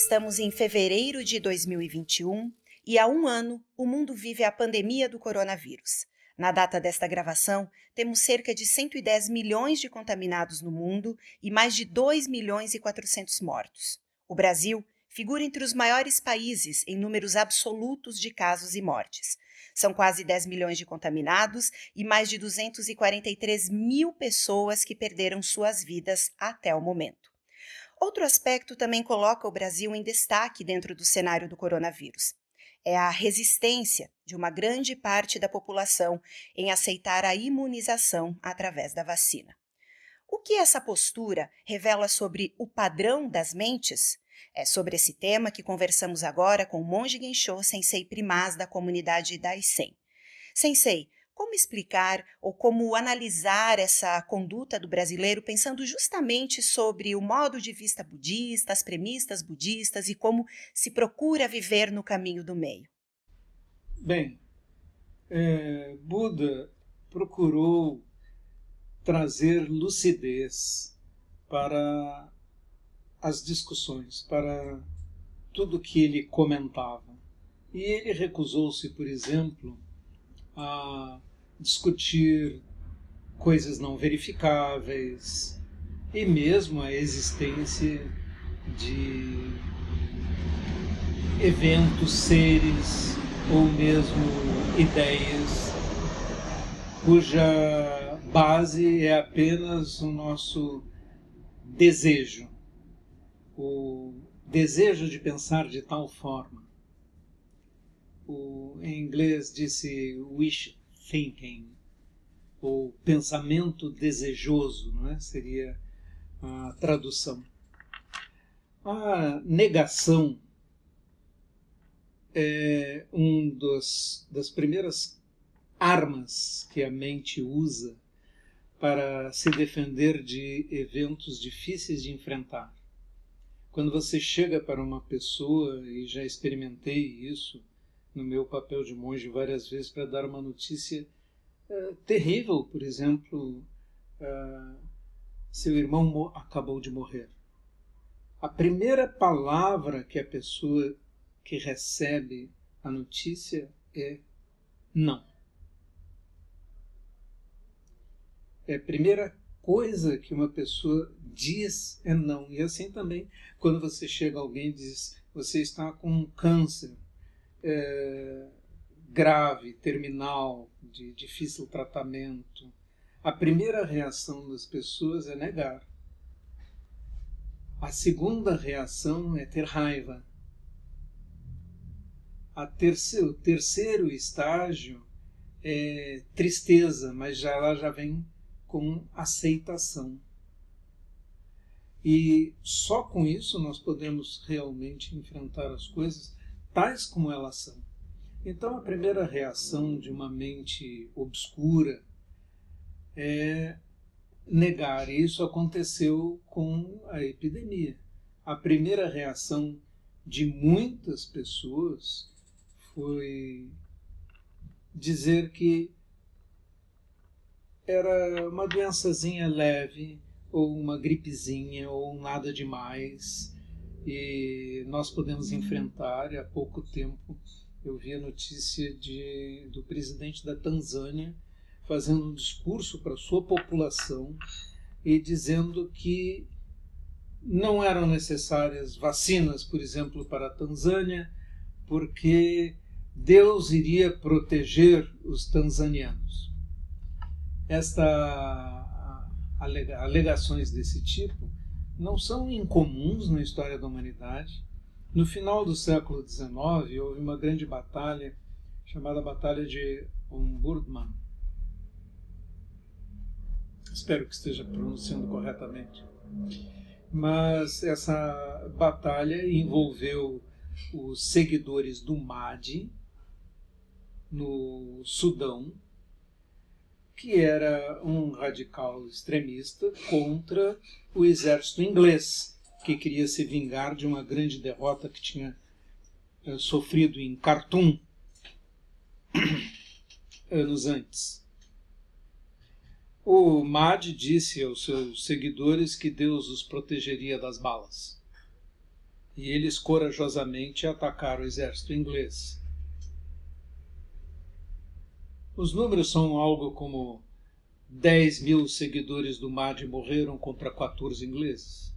Estamos em fevereiro de 2021 e há um ano o mundo vive a pandemia do coronavírus. Na data desta gravação, temos cerca de 110 milhões de contaminados no mundo e mais de 2 milhões e 400 mortos. O Brasil figura entre os maiores países em números absolutos de casos e mortes. São quase 10 milhões de contaminados e mais de 243 mil pessoas que perderam suas vidas até o momento. Outro aspecto também coloca o Brasil em destaque dentro do cenário do coronavírus é a resistência de uma grande parte da população em aceitar a imunização através da vacina. O que essa postura revela sobre o padrão das mentes? É sobre esse tema que conversamos agora com o monge Gensho Sensei Primaz da comunidade Daisen. Sensei, como explicar ou como analisar essa conduta do brasileiro pensando justamente sobre o modo de vista budista, as premissas budistas e como se procura viver no caminho do meio? Bem, é, Buda procurou trazer lucidez para as discussões, para tudo que ele comentava. E ele recusou-se, por exemplo, a discutir coisas não verificáveis e mesmo a existência de eventos, seres ou mesmo ideias cuja base é apenas o nosso desejo, o desejo de pensar de tal forma. O, em inglês disse wish thinking, ou pensamento desejoso, não é? seria a tradução. A negação é um dos, das primeiras armas que a mente usa para se defender de eventos difíceis de enfrentar. Quando você chega para uma pessoa, e já experimentei isso, no meu papel de monge várias vezes para dar uma notícia uh, terrível, por exemplo, uh, seu irmão acabou de morrer. A primeira palavra que a pessoa que recebe a notícia é não. É a primeira coisa que uma pessoa diz é não. E assim também, quando você chega a alguém e diz: Você está com um câncer é, grave, terminal, de difícil tratamento, a primeira reação das pessoas é negar. A segunda reação é ter raiva. A terceiro, o terceiro estágio é tristeza, mas já ela já vem com aceitação. E só com isso nós podemos realmente enfrentar as coisas tais como elas são. Então, a primeira reação de uma mente obscura é negar. Isso aconteceu com a epidemia. A primeira reação de muitas pessoas foi dizer que era uma doençazinha leve, ou uma gripezinha, ou nada demais e nós podemos enfrentar. Há pouco tempo eu vi a notícia de, do presidente da Tanzânia fazendo um discurso para sua população e dizendo que não eram necessárias vacinas, por exemplo, para a Tanzânia, porque Deus iria proteger os tanzanianos. Estas alegações desse tipo não são incomuns na história da humanidade. No final do século XIX, houve uma grande batalha chamada Batalha de Ombudsman. Espero que esteja pronunciando corretamente. Mas essa batalha envolveu os seguidores do Mahdi no Sudão, que era um radical extremista contra o exército inglês, que queria se vingar de uma grande derrota que tinha uh, sofrido em Khartoum anos antes. O Mahdi disse aos seus seguidores que Deus os protegeria das balas. e eles corajosamente atacaram o exército inglês. Os números são algo como 10 mil seguidores do MAD morreram contra 14 ingleses.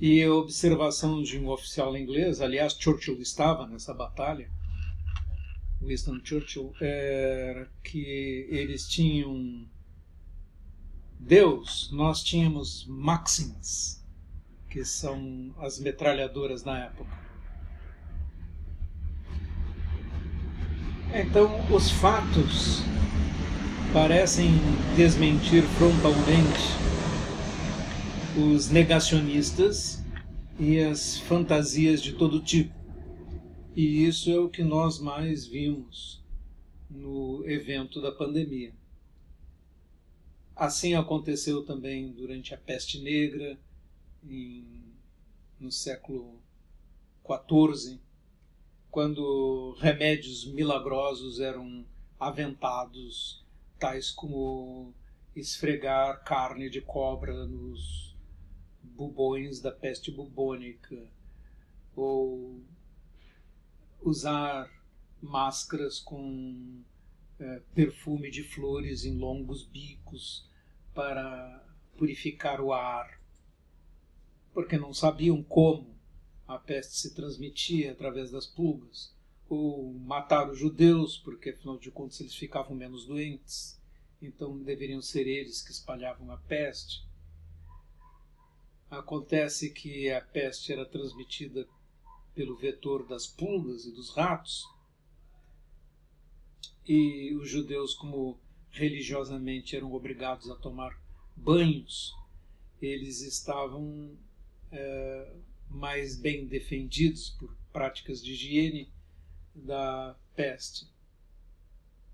E a observação de um oficial inglês, aliás, Churchill estava nessa batalha, Winston Churchill, era que eles tinham Deus, nós tínhamos Maxims, que são as metralhadoras na época. Então, os fatos parecem desmentir frontalmente os negacionistas e as fantasias de todo tipo. E isso é o que nós mais vimos no evento da pandemia. Assim aconteceu também durante a peste negra, em, no século XIV, quando remédios milagrosos eram aventados, tais como esfregar carne de cobra nos bubões da peste bubônica, ou usar máscaras com é, perfume de flores em longos bicos para purificar o ar, porque não sabiam como a peste se transmitia através das pulgas, ou matar os judeus, porque afinal de contas eles ficavam menos doentes, então deveriam ser eles que espalhavam a peste. Acontece que a peste era transmitida pelo vetor das pulgas e dos ratos, e os judeus, como religiosamente eram obrigados a tomar banhos, eles estavam é, mais bem defendidos por práticas de higiene da peste.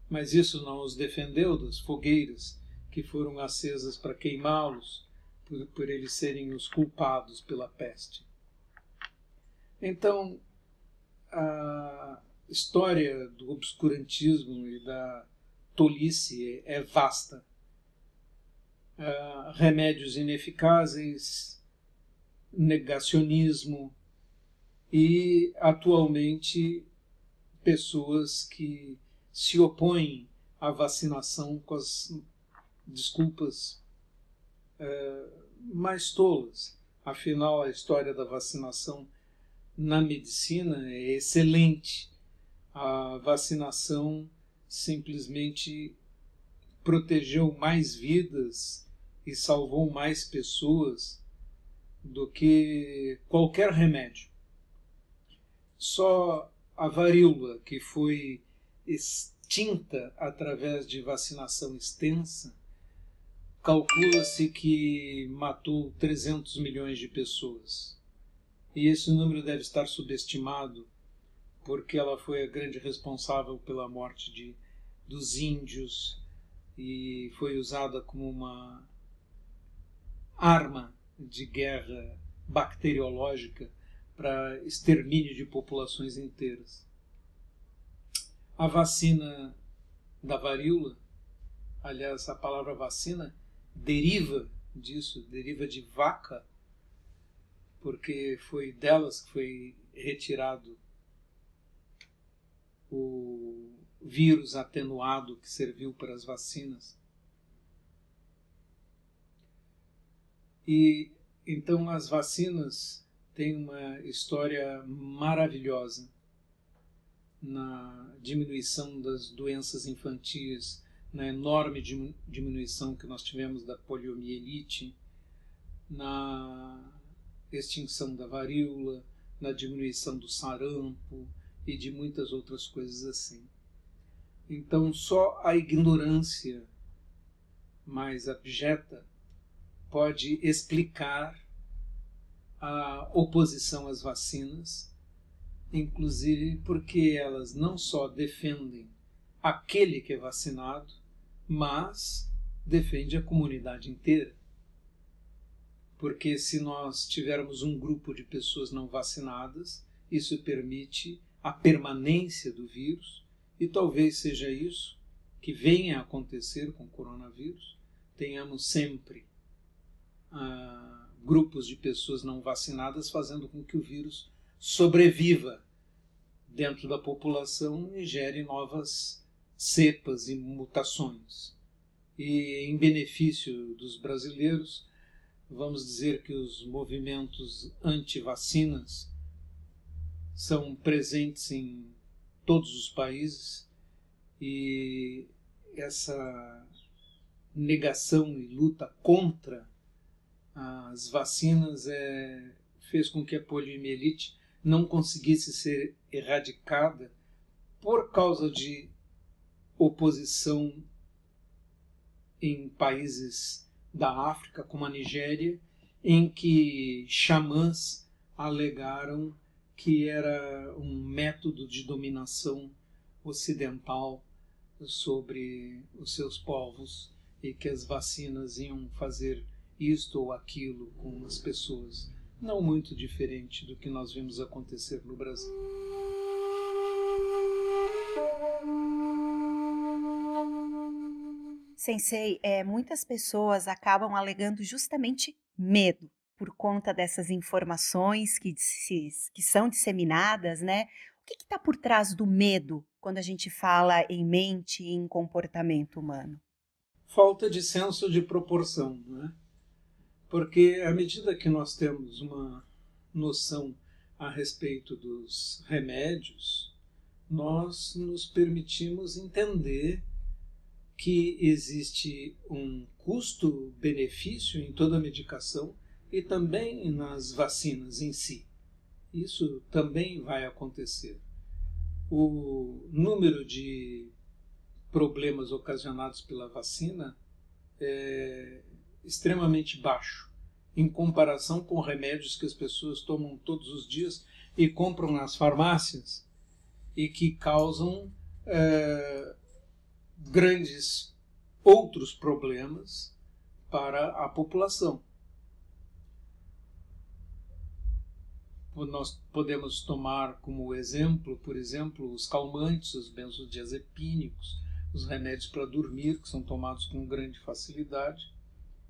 Mas isso não os defendeu das fogueiras que foram acesas para queimá-los, por, por eles serem os culpados pela peste. Então, a história do obscurantismo e da tolice é vasta. Uh, remédios ineficazes, negacionismo e, atualmente, pessoas que se opõem à vacinação com as desculpas uh, mais tolas. Afinal, a história da vacinação na medicina é excelente. A vacinação simplesmente protegeu mais vidas e salvou mais pessoas do que qualquer remédio. Só a varíola, que foi extinta através de vacinação extensa, calcula-se que matou 300 milhões de pessoas. E esse número deve estar subestimado, porque ela foi a grande responsável pela morte de, dos índios e foi usada como uma arma de guerra bacteriológica para extermínio de populações inteiras. A vacina da varíola, aliás, a palavra vacina deriva disso, deriva de vaca porque foi delas que foi retirado o vírus atenuado que serviu para as vacinas. E então as vacinas têm uma história maravilhosa na diminuição das doenças infantis, na enorme diminuição que nós tivemos da poliomielite, na extinção da varíola, na diminuição do sarampo e de muitas outras coisas assim. Então, só a ignorância mais abjeta pode explicar a oposição às vacinas, inclusive porque elas não só defendem aquele que é vacinado, mas defende a comunidade inteira porque se nós tivermos um grupo de pessoas não vacinadas, isso permite a permanência do vírus, e talvez seja isso que venha a acontecer com o coronavírus. Tenhamos sempre grupos de pessoas não vacinadas, fazendo com que o vírus sobreviva dentro da população e gere novas cepas e mutações. E em benefício dos brasileiros, vamos dizer que os movimentos anti-vacinas são presentes em todos os países e essa negação e luta contra as vacinas é, fez com que a poliomielite não conseguisse ser erradicada por causa de oposição em países da África, como a Nigéria, em que xamãs alegaram que era um método de dominação ocidental sobre os seus povos e que as vacinas iam fazer isto ou aquilo com as pessoas. Não muito diferente do que nós vimos acontecer no Brasil. Sensei, é, muitas pessoas acabam alegando justamente medo por conta dessas informações que, que são disseminadas, né? O que está por trás do medo quando a gente fala em mente e em comportamento humano? Falta de senso de proporção, né? Porque à medida que nós temos uma noção a respeito dos remédios, nós nos permitimos entender que existe um custo-benefício em toda a medicação e também nas vacinas em si. Isso também vai acontecer. O número de problemas ocasionados pela vacina é extremamente baixo em comparação com remédios que as pessoas tomam todos os dias e compram nas farmácias e que causam é, grandes outros problemas para a população. Nós podemos tomar como exemplo, por exemplo, os calmantes, os benzodiazepínicos, os remédios para dormir, que são tomados com grande facilidade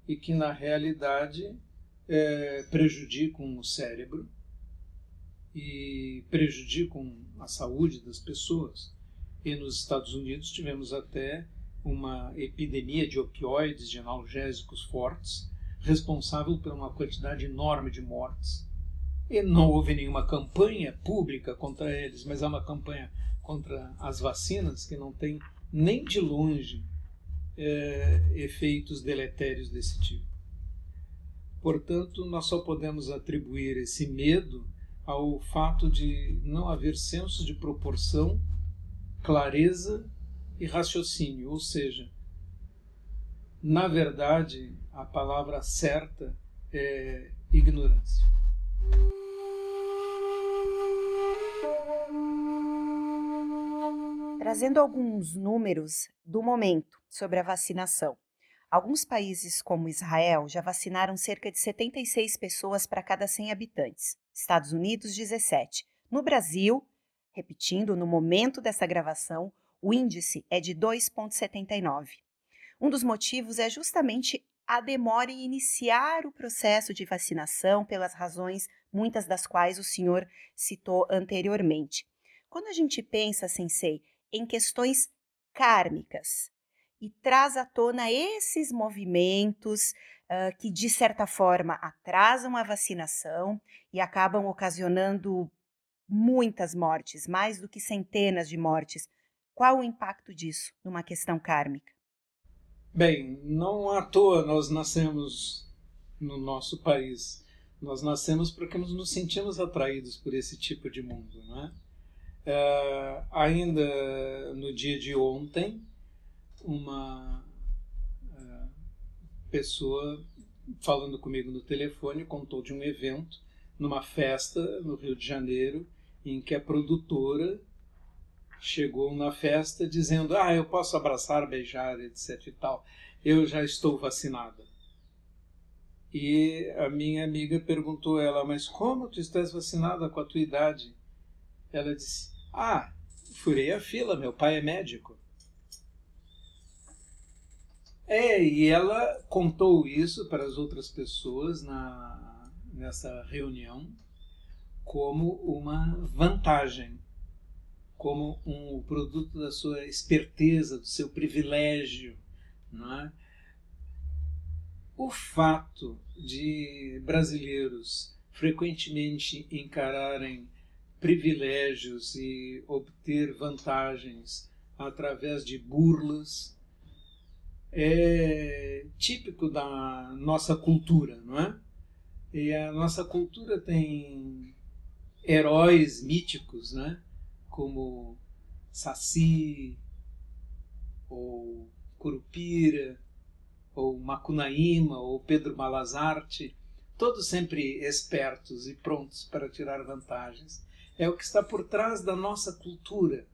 e que, na realidade, é, prejudicam o cérebro e prejudicam a saúde das pessoas. E nos Estados Unidos tivemos até uma epidemia de opioides, de analgésicos fortes, responsável por uma quantidade enorme de mortes. E não houve nenhuma campanha pública contra eles, mas há uma campanha contra as vacinas que não tem nem de longe é, efeitos deletérios desse tipo. Portanto, nós só podemos atribuir esse medo ao fato de não haver senso de proporção clareza e raciocínio, ou seja, na verdade, a palavra certa é ignorância. Trazendo alguns números do momento sobre a vacinação. Alguns países, como Israel, já vacinaram cerca de 76 pessoas para cada 100 habitantes. Estados Unidos, 17. No Brasil, Repetindo, no momento dessa gravação, o índice é de 2,79. Um dos motivos é justamente a demora em iniciar o processo de vacinação, pelas razões muitas das quais o senhor citou anteriormente. Quando a gente pensa, sensei, em questões kármicas e traz à tona esses movimentos uh, que, de certa forma, atrasam a vacinação e acabam ocasionando muitas mortes, mais do que centenas de mortes. Qual o impacto disso numa questão kármica? Bem, não à toa nós nascemos no nosso país. Nós nascemos porque nos sentimos atraídos por esse tipo de mundo, não é? É ainda no dia de ontem, uma é, pessoa falando comigo no telefone contou de um evento numa festa no Rio de Janeiro em que a produtora chegou na festa dizendo: Ah, eu posso abraçar, beijar, etc e tal. Eu já estou vacinada. E a minha amiga perguntou a ela: Mas como tu estás vacinada com a tua idade? Ela disse: Ah, furei a fila, meu pai é médico. É, e ela contou isso para as outras pessoas na, nessa reunião como uma vantagem, como um produto da sua esperteza, do seu privilégio. Não é? O fato de brasileiros frequentemente encararem privilégios e obter vantagens através de burlas é típico da nossa cultura, não é? E a nossa cultura tem heróis míticos, né? Como Saci, ou Curupira, ou Macunaíma, ou Pedro Malazarte, todos sempre espertos e prontos para tirar vantagens. É o que está por trás da nossa cultura.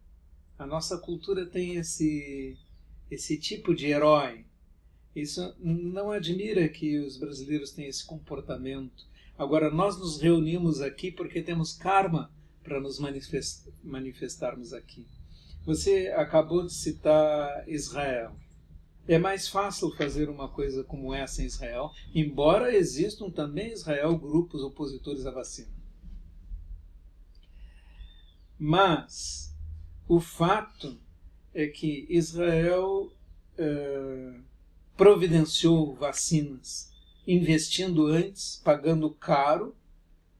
A nossa cultura tem esse esse tipo de herói. Isso não admira que os brasileiros tenham esse comportamento. Agora, nós nos reunimos aqui porque temos karma para nos manifestarmos aqui. Você acabou de citar Israel. É mais fácil fazer uma coisa como essa em Israel, embora existam também em Israel grupos opositores à vacina. Mas o fato é que Israel uh, providenciou vacinas, investindo antes, pagando caro,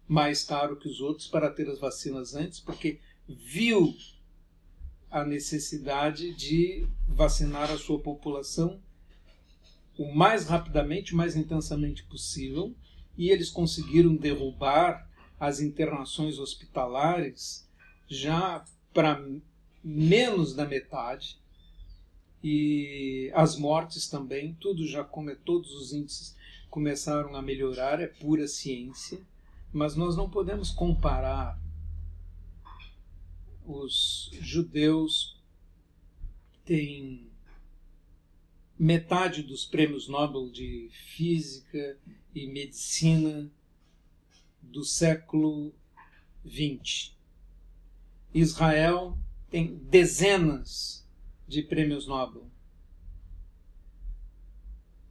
mais caro que os outros, para ter as vacinas antes, porque viu a necessidade de vacinar a sua população o mais rapidamente, o mais intensamente possível, e eles conseguiram derrubar as internações hospitalares já para menos da metade e as mortes também, tudo já como todos os índices começaram a melhorar, é pura ciência, mas nós não podemos comparar os judeus têm metade dos prêmios Nobel de física e medicina do século XX. Israel tem dezenas de prêmios Nobel.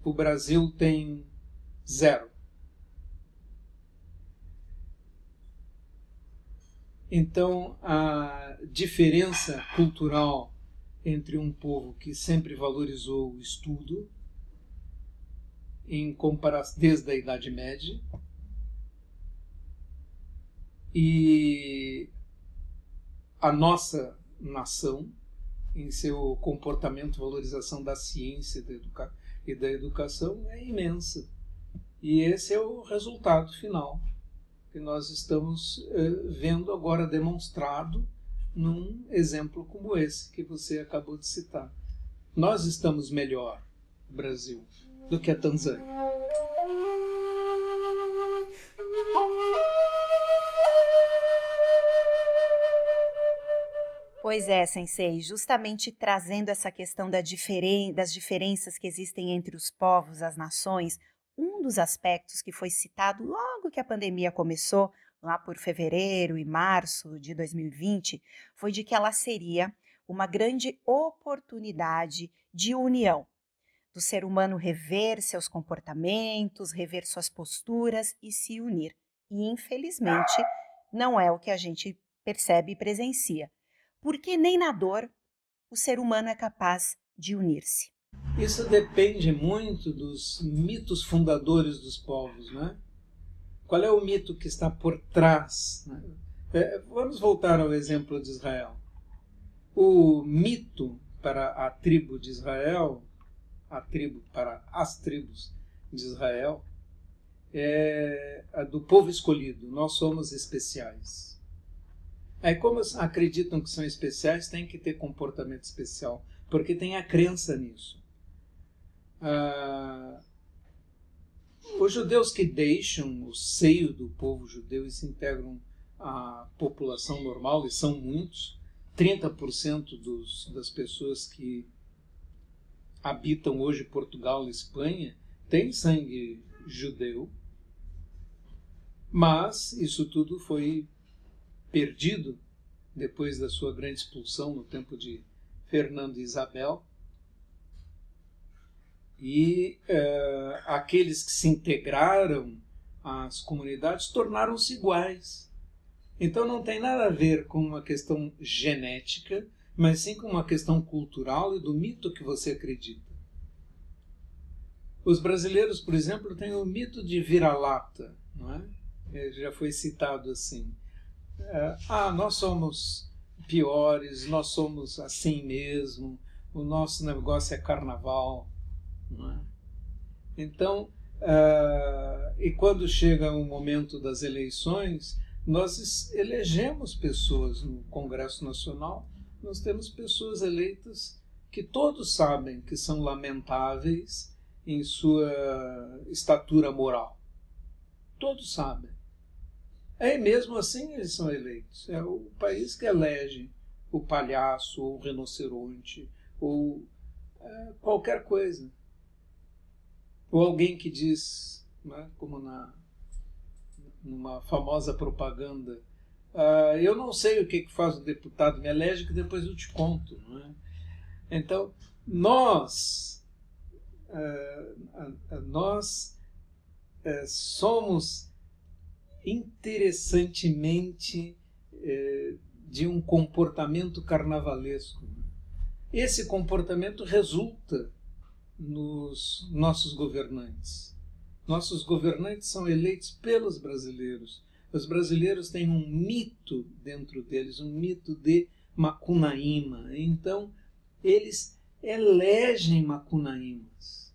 O Brasil tem zero. Então, a diferença cultural entre um povo que sempre valorizou o estudo, em comparação desde a Idade Média, e a nossa nação em seu comportamento, valorização da ciência da educa e da educação é imensa. E esse é o resultado final que nós estamos uh, vendo agora demonstrado num exemplo como esse que você acabou de citar. Nós estamos melhor, Brasil, do que a Tanzânia. Pois é, Sensei, justamente trazendo essa questão da diferen das diferenças que existem entre os povos, as nações, um dos aspectos que foi citado logo que a pandemia começou, lá por fevereiro e março de 2020, foi de que ela seria uma grande oportunidade de união, do ser humano rever seus comportamentos, rever suas posturas e se unir. E infelizmente não é o que a gente percebe e presencia porque nem na dor o ser humano é capaz de unir-se. Isso depende muito dos mitos fundadores dos povos, né? Qual é o mito que está por trás? Né? É, vamos voltar ao exemplo de Israel. O mito para a tribo de Israel, a tribo para as tribos de Israel, é a do povo escolhido. Nós somos especiais. Aí, como acreditam que são especiais, tem que ter comportamento especial, porque tem a crença nisso. Ah, os judeus que deixam o seio do povo judeu e se integram à população normal, e são muitos, 30% dos, das pessoas que habitam hoje Portugal e Espanha têm sangue judeu, mas isso tudo foi perdido depois da sua grande expulsão no tempo de Fernando e Isabel. E uh, aqueles que se integraram às comunidades tornaram-se iguais. Então não tem nada a ver com uma questão genética, mas sim com uma questão cultural e do mito que você acredita. Os brasileiros, por exemplo, têm o mito de vira-lata, não é? é? Já foi citado assim. É, ah, nós somos piores, nós somos assim mesmo, o nosso negócio é carnaval, é? Então, uh, e quando chega o momento das eleições, nós elegemos pessoas no Congresso Nacional, nós temos pessoas eleitas que todos sabem que são lamentáveis em sua estatura moral. Todos sabem. É mesmo assim eles são eleitos. É o país que elege o palhaço, ou o rinoceronte, ou é, qualquer coisa. Ou alguém que diz, né, como na numa famosa propaganda, uh, eu não sei o que, que faz o deputado, me elege que depois eu te conto. Não é? Então, nós, uh, nós uh, somos interessantemente eh, de um comportamento carnavalesco. Esse comportamento resulta nos nossos governantes. Nossos governantes são eleitos pelos brasileiros. Os brasileiros têm um mito dentro deles, um mito de Macunaíma. Então, eles elegem Macunaímas.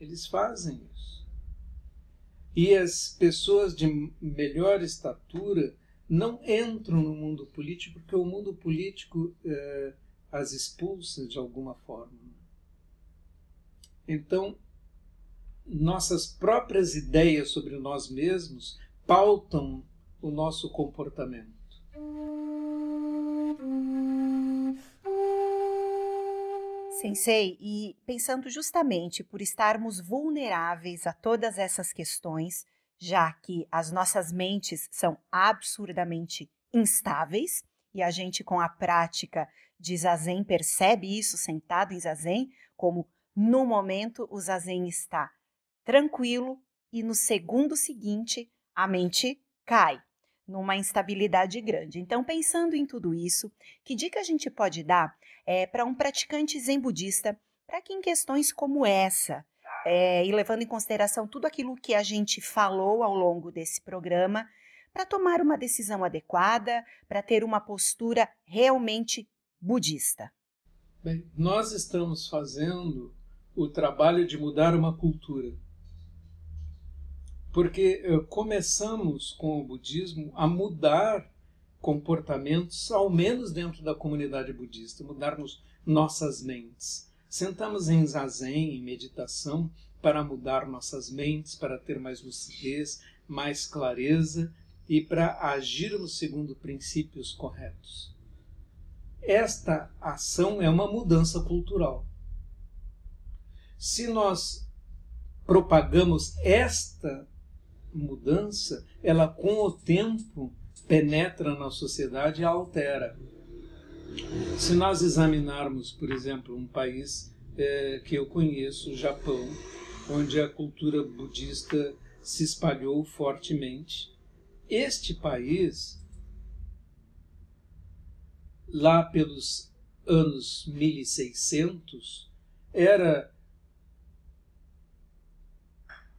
Eles fazem isso. E as pessoas de melhor estatura não entram no mundo político porque o mundo político eh, as expulsa de alguma forma. Então, nossas próprias ideias sobre nós mesmos pautam o nosso comportamento. Sensei, e pensando justamente por estarmos vulneráveis a todas essas questões, já que as nossas mentes são absurdamente instáveis, e a gente com a prática de zazen percebe isso sentado em zazen, como no momento o zazen está tranquilo e no segundo seguinte a mente cai numa instabilidade grande. Então, pensando em tudo isso, que dica a gente pode dar é, para um praticante zen budista para que em questões como essa, é, e levando em consideração tudo aquilo que a gente falou ao longo desse programa, para tomar uma decisão adequada, para ter uma postura realmente budista? Bem, nós estamos fazendo o trabalho de mudar uma cultura porque eh, começamos com o budismo a mudar comportamentos, ao menos dentro da comunidade budista, mudarmos nossas mentes. Sentamos em zazen, em meditação, para mudar nossas mentes, para ter mais lucidez, mais clareza e para agirmos segundo princípios corretos. Esta ação é uma mudança cultural. Se nós propagamos esta mudança, ela com o tempo penetra na sociedade e altera. Se nós examinarmos, por exemplo, um país é, que eu conheço, o Japão, onde a cultura budista se espalhou fortemente, este país, lá pelos anos 1600, era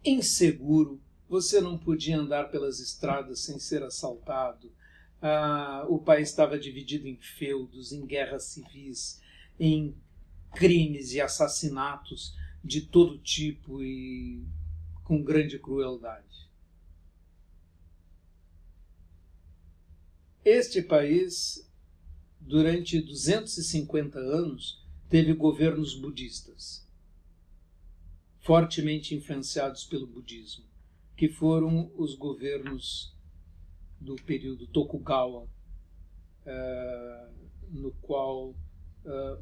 inseguro, você não podia andar pelas estradas sem ser assaltado. Ah, o país estava dividido em feudos, em guerras civis, em crimes e assassinatos de todo tipo e com grande crueldade. Este país, durante 250 anos, teve governos budistas, fortemente influenciados pelo budismo que foram os governos do período Tokugawa, uh, no qual uh,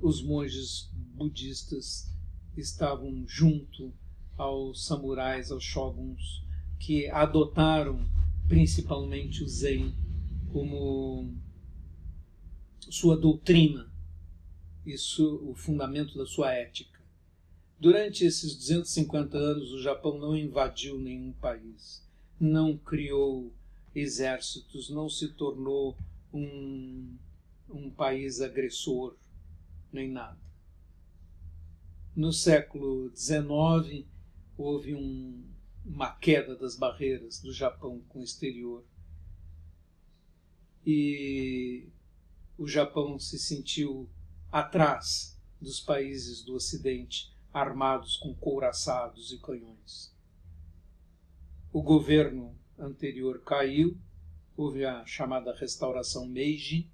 os monges budistas estavam junto aos samurais, aos shoguns, que adotaram principalmente o Zen como sua doutrina, isso o fundamento da sua ética. Durante esses 250 anos, o Japão não invadiu nenhum país, não criou exércitos, não se tornou um, um país agressor, nem nada. No século XIX, houve um, uma queda das barreiras do Japão com o exterior. E o Japão se sentiu atrás dos países do Ocidente armados com couraçados e canhões. O governo anterior caiu, houve a chamada restauração Meiji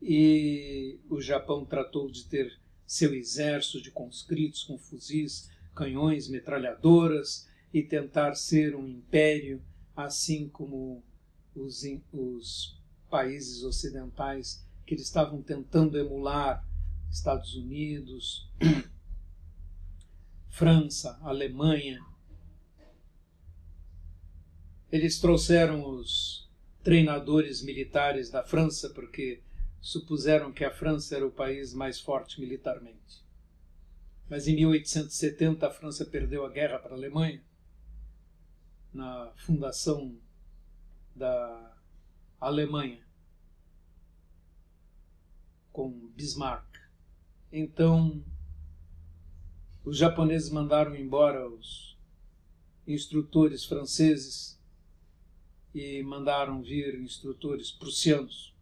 e o Japão tratou de ter seu exército de conscritos com fuzis, canhões, metralhadoras e tentar ser um império, assim como os, os países ocidentais que eles estavam tentando emular Estados Unidos, França, Alemanha. Eles trouxeram os treinadores militares da França porque supuseram que a França era o país mais forte militarmente. Mas em 1870 a França perdeu a guerra para a Alemanha na fundação da Alemanha com Bismarck. Então, os japoneses mandaram embora os instrutores franceses e mandaram vir instrutores prussianos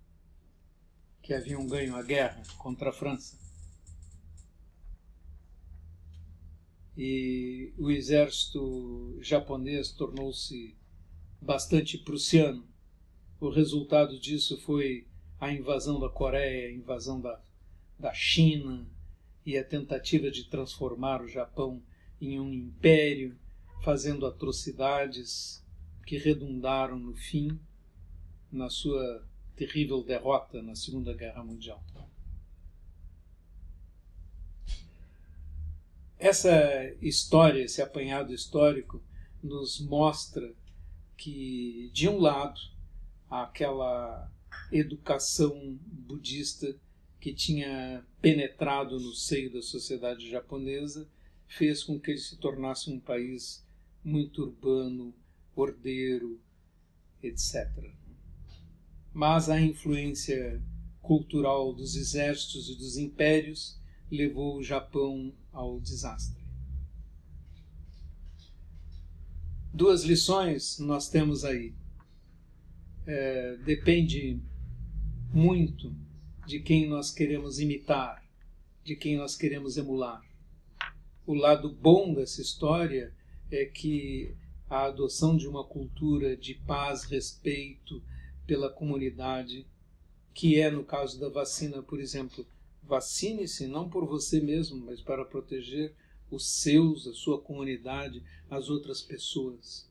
que haviam ganho a guerra contra a França. E o exército japonês tornou-se bastante prussiano. O resultado disso foi a invasão da Coreia, a invasão da, da China e a tentativa de transformar o Japão em um império, fazendo atrocidades que redundaram no fim na sua terrível derrota na Segunda Guerra Mundial. Essa história, esse apanhado histórico, nos mostra que, de um lado, aquela educação budista que tinha penetrado no seio da sociedade japonesa fez com que ele se tornasse um país muito urbano, ordeiro, etc. Mas a influência cultural dos exércitos e dos impérios levou o Japão ao desastre. Duas lições nós temos aí. É, depende muito de quem nós queremos imitar, de quem nós queremos emular. O lado bom dessa história é que a adoção de uma cultura de paz, respeito pela comunidade, que é no caso da vacina, por exemplo, vacine-se não por você mesmo, mas para proteger os seus, a sua comunidade, as outras pessoas.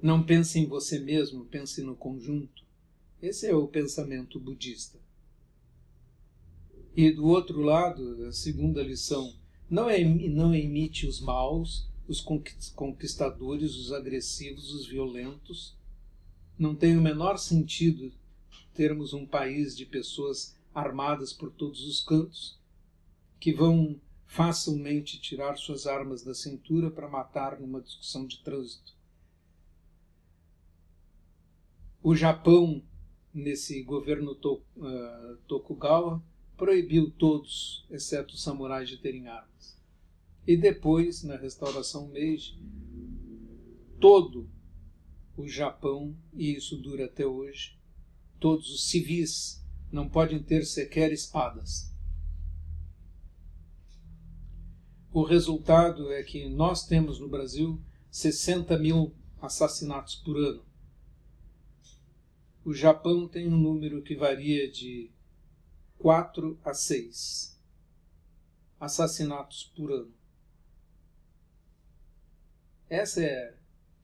Não pense em você mesmo, pense no conjunto. Esse é o pensamento budista. E do outro lado, a segunda lição, não, é, não imite os maus, os conquistadores, os agressivos, os violentos. Não tem o menor sentido termos um país de pessoas armadas por todos os cantos, que vão facilmente tirar suas armas da cintura para matar numa discussão de trânsito. O Japão, nesse governo uh, Tokugawa, proibiu todos, exceto os samurais, de terem armas. E depois, na restauração Meiji, todo o Japão, e isso dura até hoje, todos os civis não podem ter sequer espadas. O resultado é que nós temos no Brasil 60 mil assassinatos por ano. O Japão tem um número que varia de 4 a 6 assassinatos por ano. Essa é a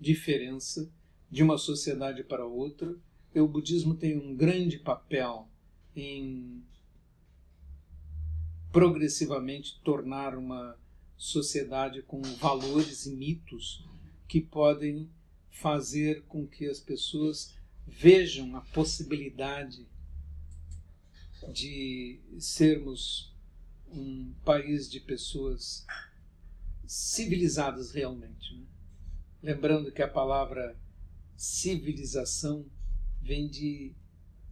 diferença de uma sociedade para outra. E o budismo tem um grande papel em progressivamente tornar uma sociedade com valores e mitos que podem fazer com que as pessoas vejam a possibilidade de sermos um país de pessoas civilizadas realmente. Né? Lembrando que a palavra civilização vem de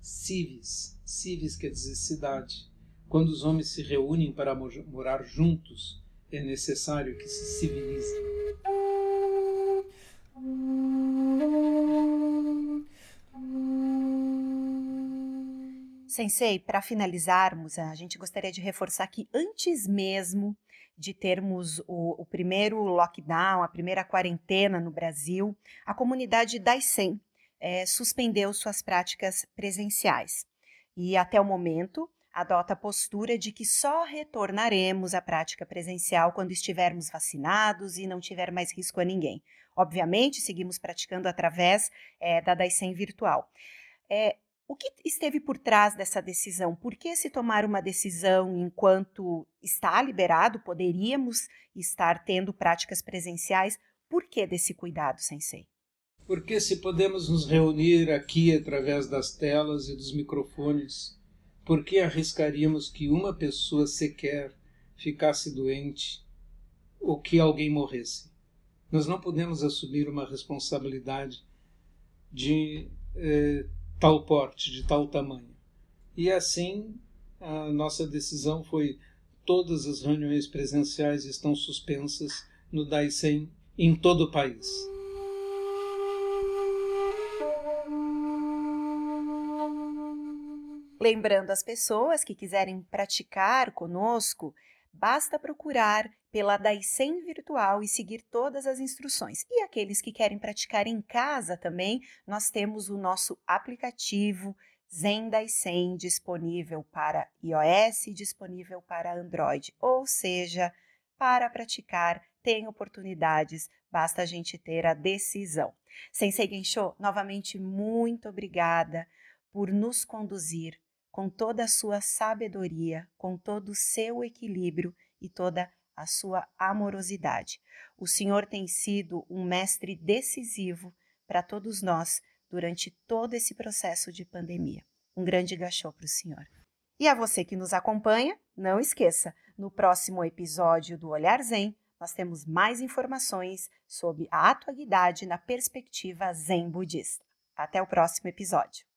civis. Civis quer dizer cidade. Quando os homens se reúnem para morar juntos, é necessário que se civilizem. Sensei, para finalizarmos, a gente gostaria de reforçar que antes mesmo de termos o, o, primeiro lockdown, a primeira quarentena no Brasil, a comunidade Daisen é, suspendeu suas práticas presenciais. E até o momento, adota a postura de que só retornaremos à prática presencial quando estivermos vacinados e não tiver mais risco a ninguém. Obviamente, seguimos praticando através é, da Daisen virtual. É, o que esteve por trás dessa decisão? Por que se tomar uma decisão enquanto está liberado, poderíamos estar tendo práticas presenciais? Por que desse cuidado, Sensei? Porque se podemos nos reunir aqui através das telas e dos microfones, por que arriscaríamos que uma pessoa sequer ficasse doente ou que alguém morresse? Nós não podemos assumir uma responsabilidade de eh, tal porte, de tal tamanho. E assim, a nossa decisão foi: todas as reuniões presenciais estão suspensas no Daisen em todo o país. Lembrando as pessoas que quiserem praticar conosco, basta procurar pela Daisen Virtual e seguir todas as instruções. E aqueles que querem praticar em casa também, nós temos o nosso aplicativo Zen Daisen disponível para iOS e disponível para Android. Ou seja, para praticar, tem oportunidades, basta a gente ter a decisão. Sensei Gensho, novamente muito obrigada por nos conduzir com toda a sua sabedoria, com todo o seu equilíbrio e toda a sua amorosidade. O Senhor tem sido um mestre decisivo para todos nós durante todo esse processo de pandemia. Um grande gachô para o Senhor. E a você que nos acompanha, não esqueça, no próximo episódio do Olhar Zen, nós temos mais informações sobre a atualidade na perspectiva zen budista. Até o próximo episódio.